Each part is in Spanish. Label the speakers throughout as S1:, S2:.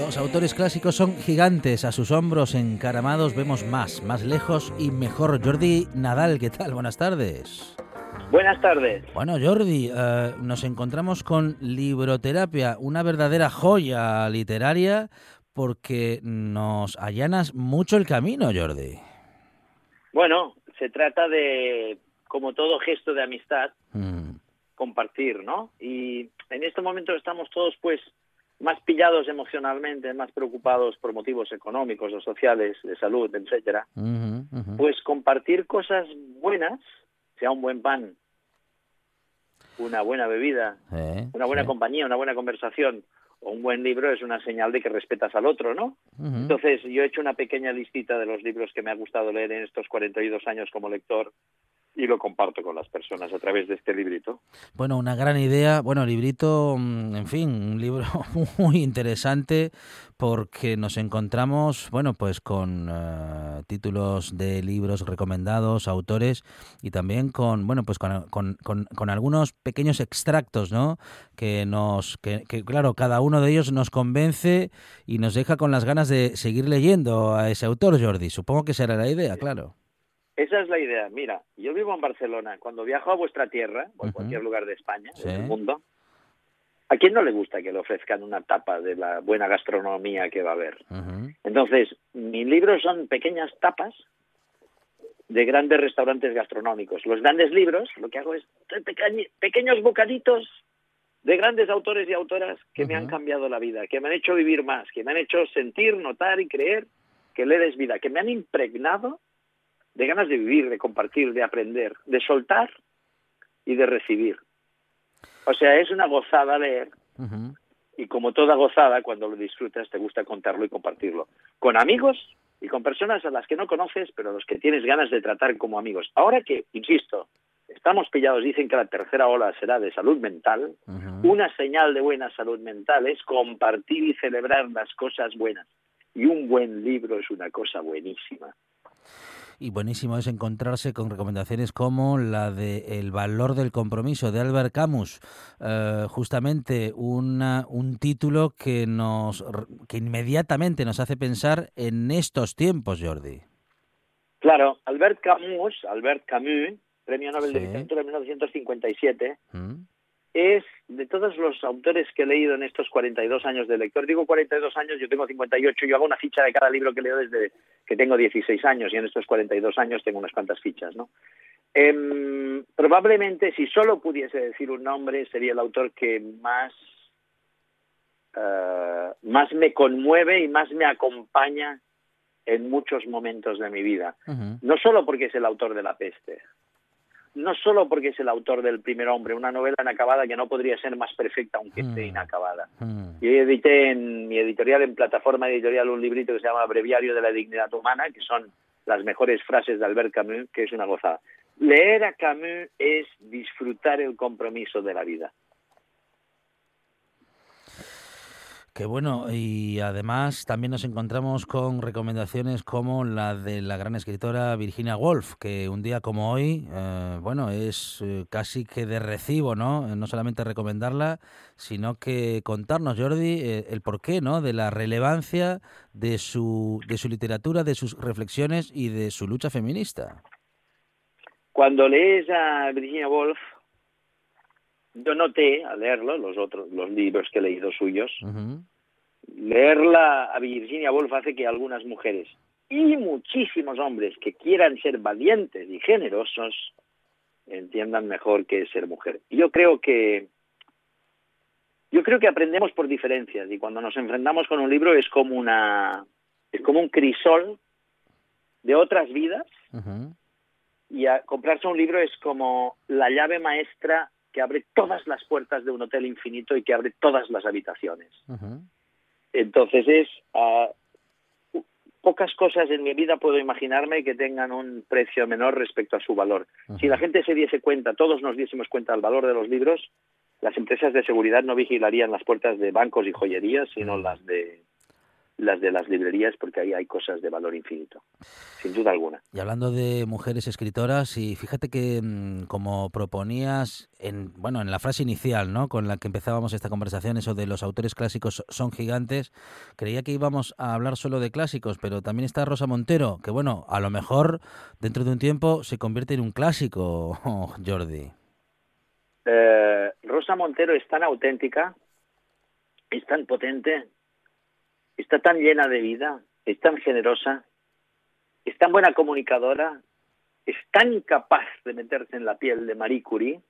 S1: Autores clásicos son gigantes. A sus hombros encaramados vemos más, más lejos y mejor. Jordi Nadal, ¿qué tal? Buenas tardes.
S2: Buenas tardes.
S1: Bueno, Jordi, eh, nos encontramos con Libroterapia, una verdadera joya literaria porque nos allanas mucho el camino, Jordi.
S2: Bueno, se trata de, como todo gesto de amistad, mm. compartir, ¿no? Y en este momento estamos todos, pues, más pillados emocionalmente, más preocupados por motivos económicos o sociales, de salud, etcétera, pues compartir cosas buenas, sea un buen pan, una buena bebida, eh, una buena compañía, una buena conversación o un buen libro es una señal de que respetas al otro, ¿no? Entonces, yo he hecho una pequeña listita de los libros que me ha gustado leer en estos 42 años como lector y lo comparto con las personas a través de este librito.
S1: Bueno, una gran idea. Bueno, librito, mm, en fin, un libro muy interesante porque nos encontramos, bueno, pues con eh, títulos de libros recomendados, autores y también con, bueno, pues con, con, con, algunos pequeños extractos, ¿no? Que nos, que, que claro, cada uno de ellos nos convence y nos deja con las ganas de seguir leyendo a ese autor, Jordi. Supongo que será la idea, claro.
S2: Esa es la idea. Mira, yo vivo en Barcelona. Cuando viajo a vuestra tierra, o en cualquier lugar de España, del mundo, ¿a quién no le gusta que le ofrezcan una tapa de la buena gastronomía que va a haber? Entonces, mis libros son pequeñas tapas de grandes restaurantes gastronómicos. Los grandes libros, lo que hago es pequeños bocaditos de grandes autores y autoras que me han cambiado la vida, que me han hecho vivir más, que me han hecho sentir, notar y creer que le des vida, que me han impregnado de ganas de vivir, de compartir, de aprender, de soltar y de recibir. O sea, es una gozada leer. Y como toda gozada, cuando lo disfrutas, te gusta contarlo y compartirlo. Con amigos y con personas a las que no conoces, pero a los que tienes ganas de tratar como amigos. Ahora que, insisto, estamos pillados, dicen que la tercera ola será de salud mental, una señal de buena salud mental es compartir y celebrar las cosas buenas. Y un buen libro es una cosa buenísima
S1: y buenísimo es encontrarse con recomendaciones como la de El valor del compromiso de Albert Camus, eh, justamente una, un título que nos que inmediatamente nos hace pensar en estos tiempos, Jordi.
S2: Claro, Albert Camus, Albert Camus, Premio Nobel de Literatura en 1957, es de todos los autores que he leído en estos 42 años de lector, digo 42 años, yo tengo 58, yo hago una ficha de cada libro que leo desde que tengo 16 años y en estos 42 años tengo unas cuantas fichas, ¿no? Em, probablemente si solo pudiese decir un nombre sería el autor que más eh, más me conmueve y más me acompaña en muchos momentos de mi vida. No solo porque es el autor de La peste, no solo porque es el autor del primer hombre, una novela inacabada que no podría ser más perfecta aunque esté mm. inacabada. Mm. Yo edité en mi editorial, en plataforma editorial, un librito que se llama Breviario de la Dignidad Humana, que son las mejores frases de Albert Camus, que es una gozada. Leer a Camus es disfrutar el compromiso de la vida.
S1: Qué bueno, y además también nos encontramos con recomendaciones como la de la gran escritora Virginia Woolf, que un día como hoy, eh, bueno, es eh, casi que de recibo, ¿no? No solamente recomendarla, sino que contarnos, Jordi, eh, el porqué, ¿no? De la relevancia de su, de su literatura, de sus reflexiones y de su lucha feminista.
S2: Cuando lees a Virginia Woolf, yo noté al leerlo, los otros, los libros que he leído suyos, leerla a Virginia Woolf hace que algunas mujeres y muchísimos hombres que quieran ser valientes y generosos entiendan mejor qué es ser mujer. Y yo creo que yo creo que aprendemos por diferencias y cuando nos enfrentamos con un libro es como una es como un crisol de otras vidas y a comprarse un libro es como la llave maestra que abre todas las puertas de un hotel infinito y que abre todas las habitaciones. Entonces es pocas cosas en mi vida puedo imaginarme que tengan un precio menor respecto a su valor. Si la gente se diese cuenta, todos nos diésemos cuenta del valor de los libros, las empresas de seguridad no vigilarían las puertas de bancos y joyerías, sino las de las de las librerías porque ahí hay cosas de valor infinito, sin duda alguna.
S1: Y hablando de mujeres escritoras, y fíjate que mm, como proponías en bueno en la frase inicial, ¿no? con la que empezábamos esta conversación, eso de los autores clásicos son gigantes, creía que íbamos a hablar solo de clásicos, pero también está Rosa Montero, que bueno, a lo mejor dentro de un tiempo se convierte en un clásico, Jordi.
S2: Eh, Rosa Montero es tan auténtica, es tan potente, está tan llena de vida, es tan generosa, es tan buena comunicadora, es tan capaz de meterse en la piel de Marie Curie,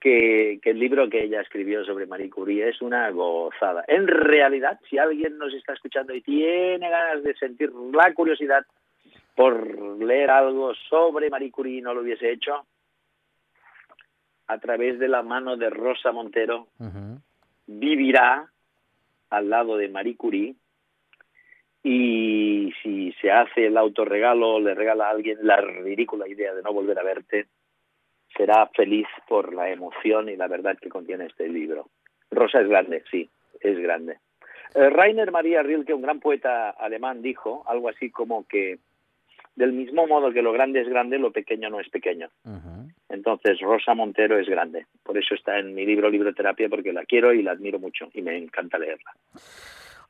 S2: que, el libro que ella escribió sobre Marie Curie es una gozada. En realidad, si alguien nos está escuchando y tiene ganas de sentir la curiosidad por leer algo sobre Marie Curie y no lo hubiese hecho, a través de la mano de Rosa Montero, vivirá al lado de Marie Curie y si se hace el autorregalo, le regala a alguien la ridícula idea de no volver a verte, será feliz por la emoción y la verdad que contiene este libro. Rosa es grande, sí, es grande. Eh, Rainer Maria Rilke, un gran poeta alemán, dijo algo así como que del mismo modo que lo grande es grande, lo pequeño no es pequeño. Entonces, Rosa Montero es grande. Por eso está en mi libro Libroterapia, porque la quiero y la admiro mucho y me encanta leerla.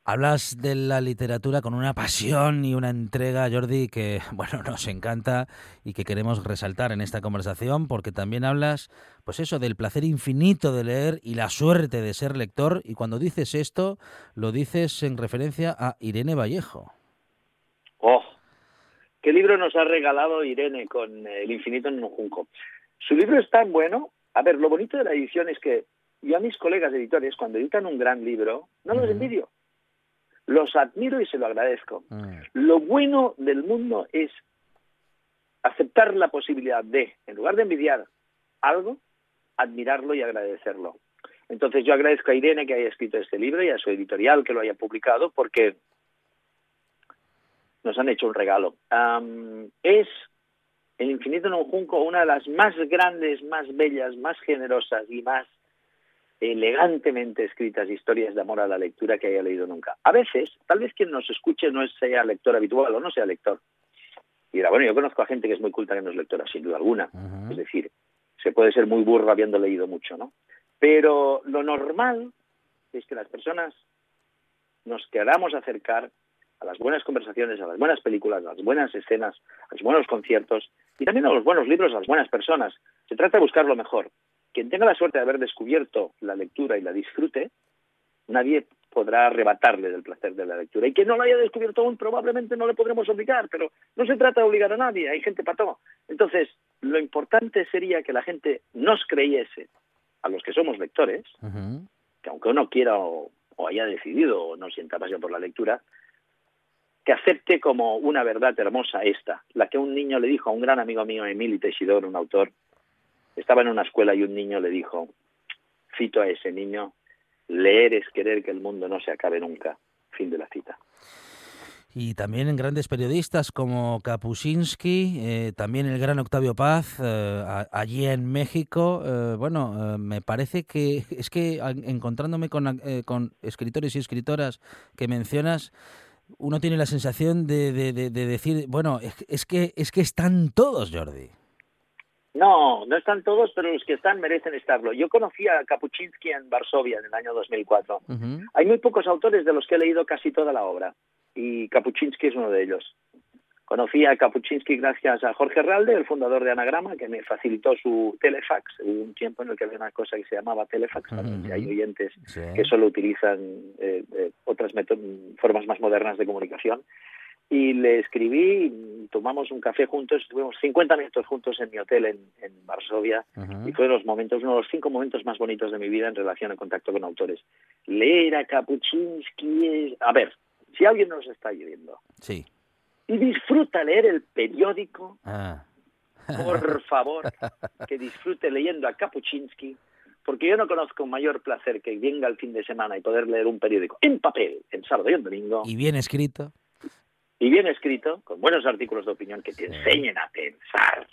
S1: Hablas de la literatura con una pasión y una entrega, Jordi, que bueno, nos encanta y que queremos resaltar en esta conversación, porque también hablas, pues eso, del placer infinito de leer y la suerte de ser lector. Y cuando dices esto, lo dices en referencia a Irene Vallejo.
S2: Oh, qué libro nos ha regalado Irene con El infinito en un junco. Su libro es tan bueno. A ver, lo bonito de la edición es que yo a mis colegas editores, cuando editan un gran libro, no los envidio los admiro y se lo agradezco. Mm. Lo bueno del mundo es aceptar la posibilidad de, en lugar de envidiar algo, admirarlo y agradecerlo. Entonces yo agradezco a Irene que haya escrito este libro y a su editorial que lo haya publicado porque nos han hecho un regalo. es El infinito en un junco una de las más grandes, más bellas, más generosas y más elegantemente escritas historias de amor a la lectura que haya leído nunca. A veces, tal vez quien nos escuche no sea lector habitual o no sea lector. Y dirá, bueno, yo conozco a gente que es muy culta que no es lectora, sin duda alguna. Es decir, se puede ser muy burro habiendo leído mucho, ¿no? Pero lo normal es que las personas nos queramos acercar a las buenas conversaciones, a las buenas películas, a las buenas escenas, a los buenos conciertos y también a los buenos libros, a las buenas personas. Se trata de buscar lo mejor quien tenga la suerte de haber descubierto la lectura y la disfrute, nadie podrá arrebatarle del placer de la lectura. Y quien no lo haya descubierto aún, probablemente no le podremos obligar, pero no se trata de obligar a nadie, hay gente para todo. Entonces, lo importante sería que la gente nos creyese, a los que somos lectores, que aunque uno quiera o, haya decidido o no sienta pasión por la lectura, que acepte como una verdad hermosa esta, la que un niño le dijo a un gran amigo mío, Emilio Teixidor, un autor, estaba en una escuela y un niño le dijo, cito a ese niño, leer es querer que el mundo no se acabe nunca. Fin de la cita.
S1: y también en grandes periodistas como Kapuscinski, eh, también el gran Octavio Paz, eh, allí en México. Eh, bueno, me parece que es que encontrándome con, con, escritores y escritoras que mencionas, uno tiene la sensación de, de, decir, bueno, es, que, es que están todos, Jordi.
S2: No, no están todos, pero los que están merecen estarlo. Yo conocí a Kapuscinski en Varsovia en el año 2004. Hay muy pocos autores de los que he leído casi toda la obra y Kapuczynski es uno de ellos. Conocí a Kapuczynski gracias a Jorge Ralde, el fundador de Anagrama, que me facilitó su telefax. Hubo un tiempo en el que había una cosa que se llamaba telefax, si hay oyentes que solo utilizan eh, eh, otras formas más modernas de comunicación. Y le escribí, tomamos un café juntos, estuvimos 50 minutos juntos en mi hotel en, Varsovia y fue los momentos, uno de los cinco momentos más bonitos de mi vida en relación al contacto con autores. Leer a Kapuczynski es... A ver, si alguien nos está oyendo
S1: sí.
S2: Y disfruta leer el periódico, ah. por favor, que disfrute leyendo a Kapuczynski, porque yo no conozco mayor placer que venga el fin de semana y poder leer un periódico en papel, en sábado y en domingo.
S1: Y bien escrito
S2: y bien escrito, con buenos artículos de opinión que te enseñen a pensar,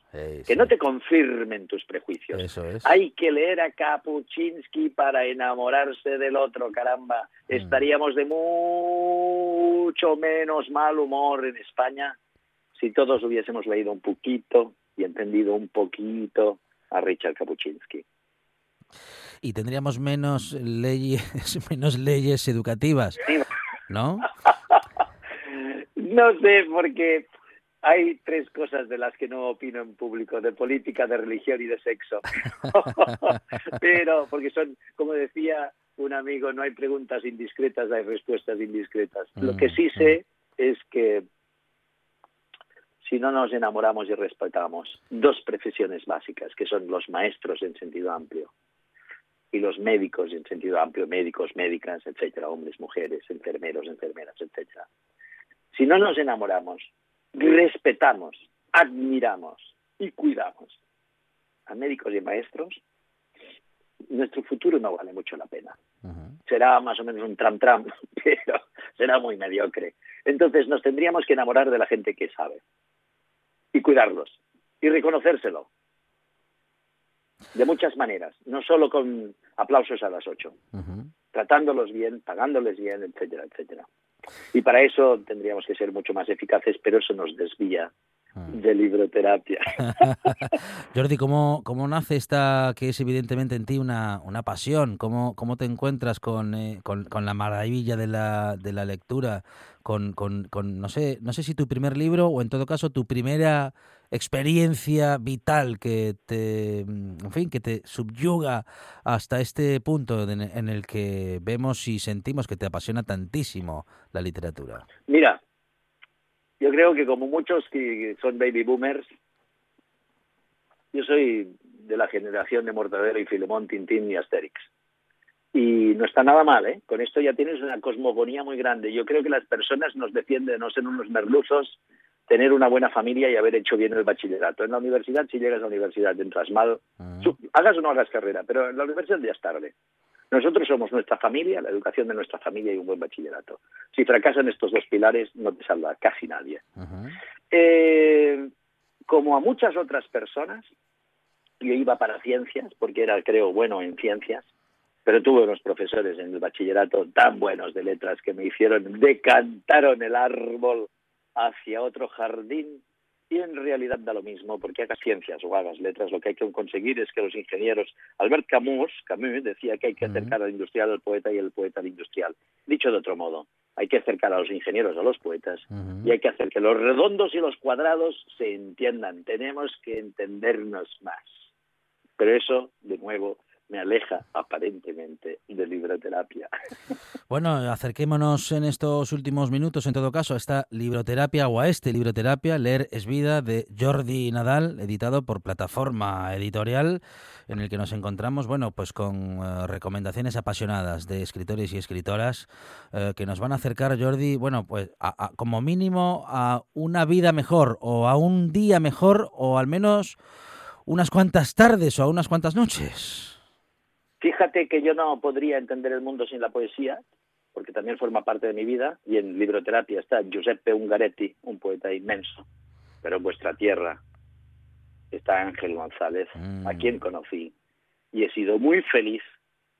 S2: que no te confirmen tus prejuicios. Hay que leer a Kapuczynski para enamorarse del otro, caramba. Mm. Estaríamos de mucho menos mal humor en España si todos hubiésemos leído un poquito y entendido un poquito a Richard Kapuczynski.
S1: Y tendríamos menos leyes, menos leyes educativas, ¿no?
S2: No sé, porque hay tres cosas de las que no opino en público, de política, de religión y de sexo. Pero, porque son, como decía un amigo, no hay preguntas indiscretas, hay respuestas indiscretas. Lo que sí mm, sé mm. es que si no nos enamoramos y respetamos dos profesiones básicas, que son los maestros en sentido amplio y los médicos en sentido amplio, médicos, médicas, etcétera, hombres, mujeres, enfermeros, enfermeras, etcétera, si no nos enamoramos, respetamos, admiramos y cuidamos a médicos y maestros, nuestro futuro no vale mucho la pena. Será más o menos un tram-tram, pero será muy mediocre. Entonces nos tendríamos que enamorar de la gente que sabe y cuidarlos y reconocérselo de muchas maneras, no solo con aplausos a las ocho, tratándolos bien, pagándoles bien, etcétera, etcétera. Y para eso tendríamos que ser mucho más eficaces, pero eso nos desvía. De libroterapia.
S1: Jordi, ¿cómo, ¿cómo nace esta, que es evidentemente en ti una, una pasión? ¿Cómo, cómo te encuentras con, eh, con, con, la maravilla de la, de la lectura? Con, con, con, no, sé, no sé si tu primer libro o en todo caso tu primera experiencia vital que te, mm, en fin, que te subyuga hasta este punto en el que vemos y sentimos que te apasiona tantísimo la literatura?
S2: Mira, yo creo que como muchos que son baby boomers, yo soy de la generación de Mortadelo y Filemón, Tintín y Asterix. Y no está nada mal, ¿eh? Con esto ya tienes una cosmogonía muy grande. Yo creo que las personas nos defienden de no ser unos merluzos tener una buena familia y haber hecho bien el bachillerato. En la universidad, si llegas a la universidad, entras mal, ah. hagas o no hagas carrera, pero en la universidad ya es tarde. Nosotros somos nuestra familia, la educación de nuestra familia y un buen bachillerato. Si fracasan estos dos pilares, no te salva casi nadie. Eh, como a muchas otras personas, yo iba para ciencias, porque era, creo, bueno en ciencias, pero tuve unos profesores en el bachillerato tan buenos de letras que me hicieron, decantaron el árbol hacia otro jardín y en realidad da lo mismo, porque hagas ciencias o hagas letras, lo que hay que conseguir es que los ingenieros, Albert Camus, Camus decía que hay que acercar al industrial al poeta y el poeta al industrial. Dicho de otro modo, hay que acercar a los ingenieros a los poetas y hay que hacer que los redondos y los cuadrados se entiendan. Tenemos que entendernos más. Pero eso, de nuevo, me aleja aparentemente de libroterapia.
S1: Bueno, acerquémonos en estos últimos minutos, en todo caso, a esta libroterapia o a este libroterapia, Leer es vida, de Jordi Nadal, editado por Plataforma Editorial, en el que nos encontramos, bueno, pues con eh, recomendaciones apasionadas de escritores y escritoras eh, que nos van a acercar, Jordi, bueno, pues como mínimo a una vida mejor o a un día mejor o al menos unas cuantas tardes o a unas cuantas noches.
S2: Fíjate que yo no podría entender el mundo sin la poesía, porque también forma parte de mi vida, y en libroterapia está Giuseppe Ungaretti, un poeta inmenso, pero en vuestra tierra está Ángel González, mm. a quien conocí, y he sido muy feliz.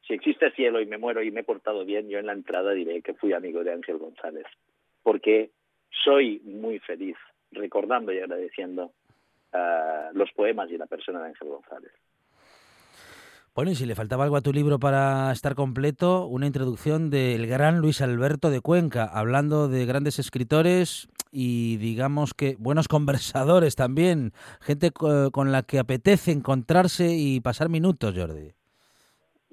S2: Si existe cielo y me muero y me he portado bien, yo en la entrada diré que fui amigo de Ángel González, porque soy muy feliz recordando y agradeciendo uh, los poemas y la persona de Ángel González.
S1: Bueno, y si le faltaba algo a tu libro para estar completo, una introducción del gran Luis Alberto de Cuenca, hablando de grandes escritores y digamos que buenos conversadores también, gente con la que apetece encontrarse y pasar minutos, Jordi.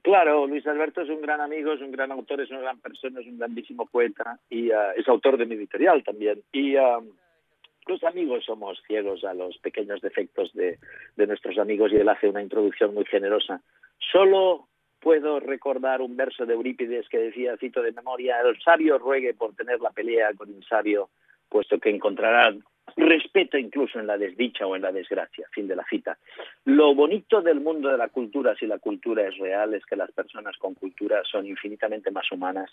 S2: Claro, Luis Alberto es un gran amigo, es un gran autor, es una gran persona, es un grandísimo poeta y uh, es autor de mi editorial también. Y uh, los amigos somos ciegos a los pequeños defectos de, de nuestros amigos y él hace una introducción muy generosa Solo puedo recordar un verso de Eurípides que decía, cito de memoria, el sabio ruegue por tener la pelea con un sabio, puesto que encontrará respeto incluso en la desdicha o en la desgracia. Fin de la cita. Lo bonito del mundo de la cultura, si la cultura es real, es que las personas con cultura son infinitamente más humanas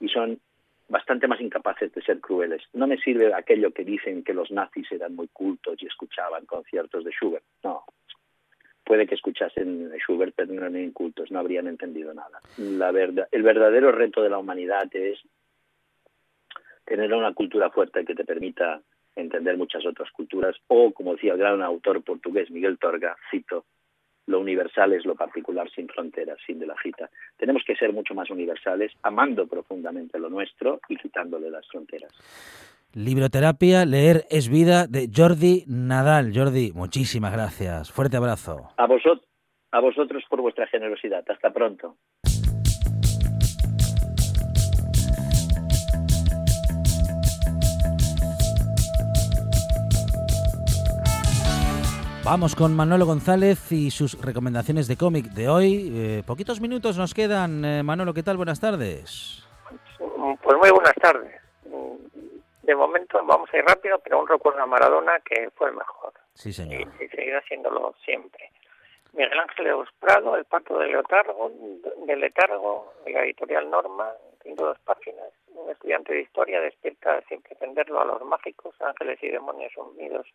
S2: y son bastante más incapaces de ser crueles. No me sirve aquello que dicen que los nazis eran muy cultos y escuchaban conciertos de Schubert. No, puede que escuchasen Schubert, pero no eran incultos, no habrían entendido nada. La verdad, el verdadero reto de la humanidad es tener una cultura fuerte que te permita entender muchas otras culturas, o, como decía el gran autor portugués Miguel Torga, cito, lo universal es lo particular sin fronteras, sin de la cita. Tenemos que ser mucho más universales, amando profundamente lo nuestro y quitándole las fronteras.
S1: Libroterapia, leer es vida de Jordi Nadal. Jordi, muchísimas gracias. Fuerte abrazo.
S2: A vosotros, a vosotros por vuestra generosidad. Hasta pronto.
S1: Vamos con Manolo González y sus recomendaciones de cómic de hoy. Eh, poquitos minutos nos quedan. Eh, Manolo, ¿qué tal? Buenas tardes.
S3: Pues muy buenas tardes de momento vamos a ir rápido, pero un recuerdo a Maradona que fue el mejor.
S1: Sí, señor.
S3: Y, seguirá siéndolo siempre. Miguel Ángel Prado, El pacto letargo, del letargo, de la editorial Norma, en dos páginas. Un estudiante de historia despierta sin pretenderlo a los mágicos, ángeles y demonios unidos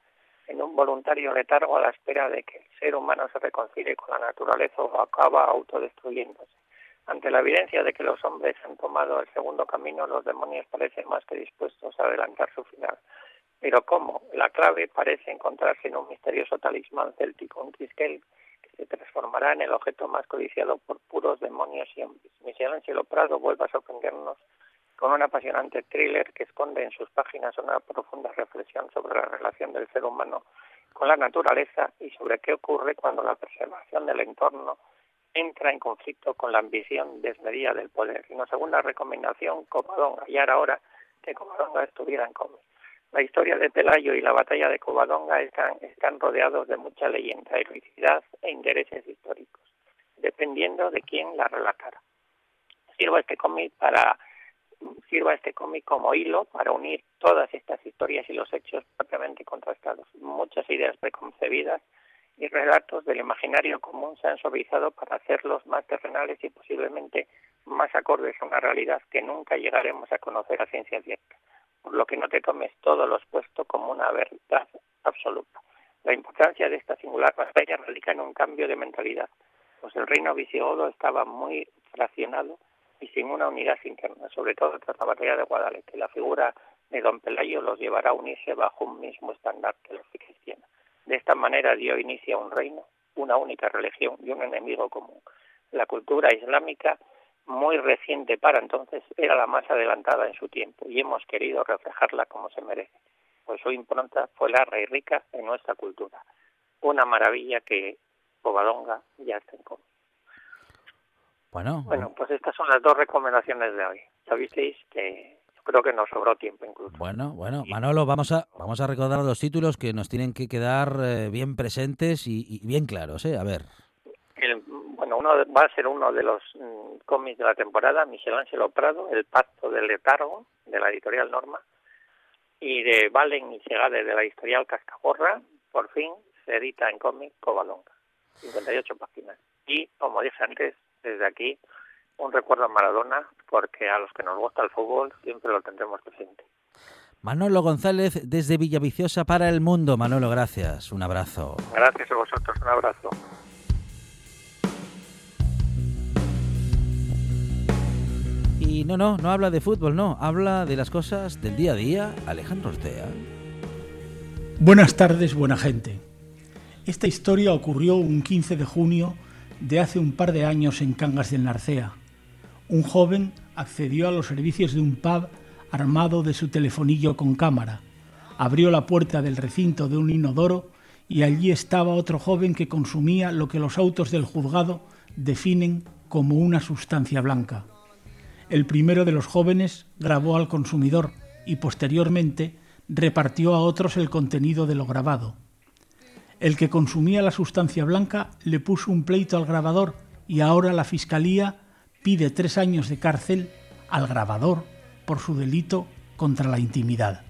S3: en un voluntario letargo a la espera de que el ser humano se reconcilie con la naturaleza o acaba autodestruyéndose. Ante la evidencia de que los hombres han tomado el segundo camino, los demonios parecen más que dispuestos a adelantar su final. Pero ¿cómo? La clave parece encontrarse en un misterioso talismán céltico, un triskel que se transformará en el objeto más codiciado por puros demonios y hombres. Michelangelo Prado vuelve a sorprendernos con un apasionante thriller que esconde en sus páginas una profunda reflexión sobre la relación del ser humano con la naturaleza y sobre qué ocurre cuando la preservación del entorno entra en conflicto con la ambición desmedida del poder. Y una segunda recomendación, Covadonga. Y ahora que Covadonga estuviera en cómic. La historia de Pelayo y la batalla de Covadonga están, están rodeados de mucha leyenda, heroicidad e intereses históricos, dependiendo de quién la relatara. Sirva este cómic para sirva este cómic como hilo para unir todas estas historias y los hechos propiamente contrastados. Muchas ideas preconcebidas y relatos del imaginario común se han suavizado para hacerlos más terrenales y posiblemente más acordes a una realidad que nunca llegaremos a conocer a ciencia cierta, por lo que no te tomes todo lo expuesto como una verdad absoluta. La importancia de esta singular batalla radica en un cambio de mentalidad, pues el reino visigodo estaba muy fraccionado y sin una unidad interna, sobre todo tras la batalla de Guadalete. La figura de don Pelayo los llevará a unirse bajo un mismo estandarte, los cristianos. De esta manera dio inicio a un reino, una única religión y un enemigo común. La cultura islámica, muy reciente para entonces, era la más adelantada en su tiempo y hemos querido reflejarla como se merece, pues su impronta fue larga y rica en nuestra cultura. Una maravilla que Bobadonga ya está en común.
S1: Bueno,
S3: bueno, pues estas son las dos recomendaciones de hoy. Ya visteis que creo que nos sobró tiempo incluso.
S1: Bueno, bueno, Manolo, vamos a vamos a recordar los títulos que nos tienen que quedar eh, bien presentes y, bien claros, ¿eh? A ver.
S3: bueno, uno va a ser uno de los mm, cómics de la temporada, Michelangelo Prado, El pacto del letargo, de la editorial Norma, y de Valen y Segade, de la editorial Cascagorra, por fin se edita en cómic Cobalonga, 58 páginas. Y, como dije antes, desde aquí un recuerdo a Maradona, porque a los que nos gusta el fútbol siempre lo tendremos presente.
S1: Manolo González desde Villaviciosa para el mundo. Manolo, gracias. Un abrazo.
S3: Gracias a vosotros. Un abrazo.
S1: Y no, no, no habla de fútbol, no. Habla de las cosas del día a día. Alejandro Ortega.
S4: Buenas tardes, buena gente. Esta historia ocurrió un 15 de junio de hace un par de años en Cangas del Narcea. Un joven accedió a los servicios de un pub armado de su telefonillo con cámara. Abrió la puerta del recinto de un inodoro y allí estaba otro joven que consumía lo que los autos del juzgado definen como una sustancia blanca. El primero de los jóvenes grabó al consumidor y posteriormente repartió a otros el contenido de lo grabado. El que consumía la sustancia blanca le puso un pleito al grabador y ahora la Fiscalía pide tres años de cárcel al grabador por su delito contra la intimidad.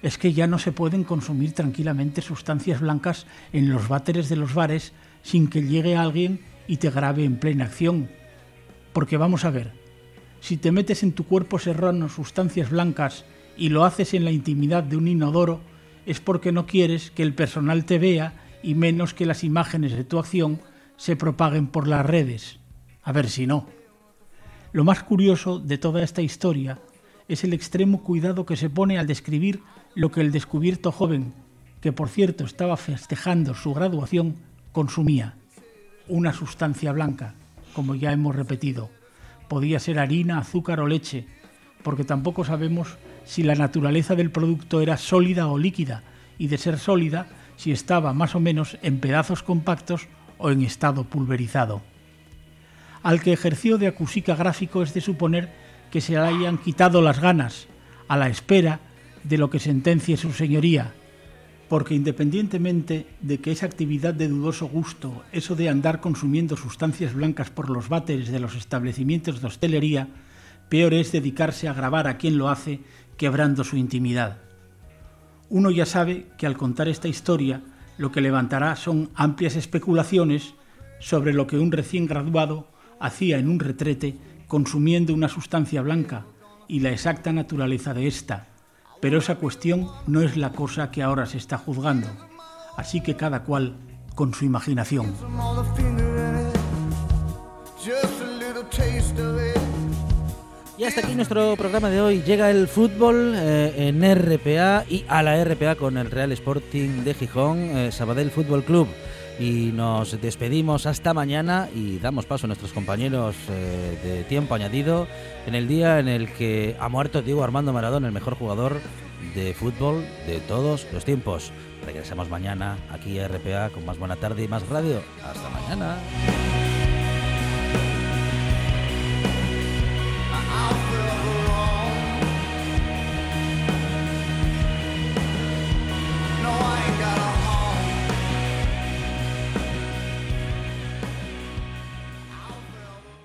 S4: Es que ya no se pueden consumir tranquilamente sustancias blancas en los váteres de los bares sin que llegue alguien y te grabe en plena acción. Porque vamos a ver, si te metes en tu cuerpo serrano sustancias blancas y lo haces en la intimidad de un inodoro, es porque no quieres que el personal te vea y menos que las imágenes de tu acción se propaguen por las redes. A ver si no. Lo más curioso de toda esta historia es el extremo cuidado que se pone al describir lo que el descubierto joven, que por cierto estaba festejando su graduación, consumía. Una sustancia blanca, como ya hemos repetido. Podía ser harina, azúcar o leche, porque tampoco sabemos si la naturaleza del producto era sólida o líquida, y de ser sólida, si estaba más o menos en pedazos compactos o en estado pulverizado. Al que ejerció de acusica gráfico es de suponer que se le hayan quitado las ganas, a la espera de lo que sentencie su señoría, porque independientemente de que esa actividad de dudoso gusto, eso de andar consumiendo sustancias blancas por los váteres de los establecimientos de hostelería, peor es dedicarse a grabar a quien lo hace quebrando su intimidad. Uno ya sabe que al contar esta historia lo que levantará son amplias especulaciones sobre lo que un recién graduado hacía en un retrete consumiendo una sustancia blanca y la exacta naturaleza de esta, pero esa cuestión no es la cosa que ahora se está juzgando, así que cada cual con su imaginación.
S1: Y hasta aquí nuestro programa de hoy. Llega el fútbol eh, en RPA y a la RPA con el Real Sporting de Gijón, eh, Sabadell Fútbol Club. Y nos despedimos hasta mañana y damos paso a nuestros compañeros eh, de tiempo añadido en el día en el que ha muerto Diego Armando Maradona, el mejor jugador de fútbol de todos los tiempos. Regresamos mañana aquí a RPA con más buena tarde y más radio. Hasta mañana.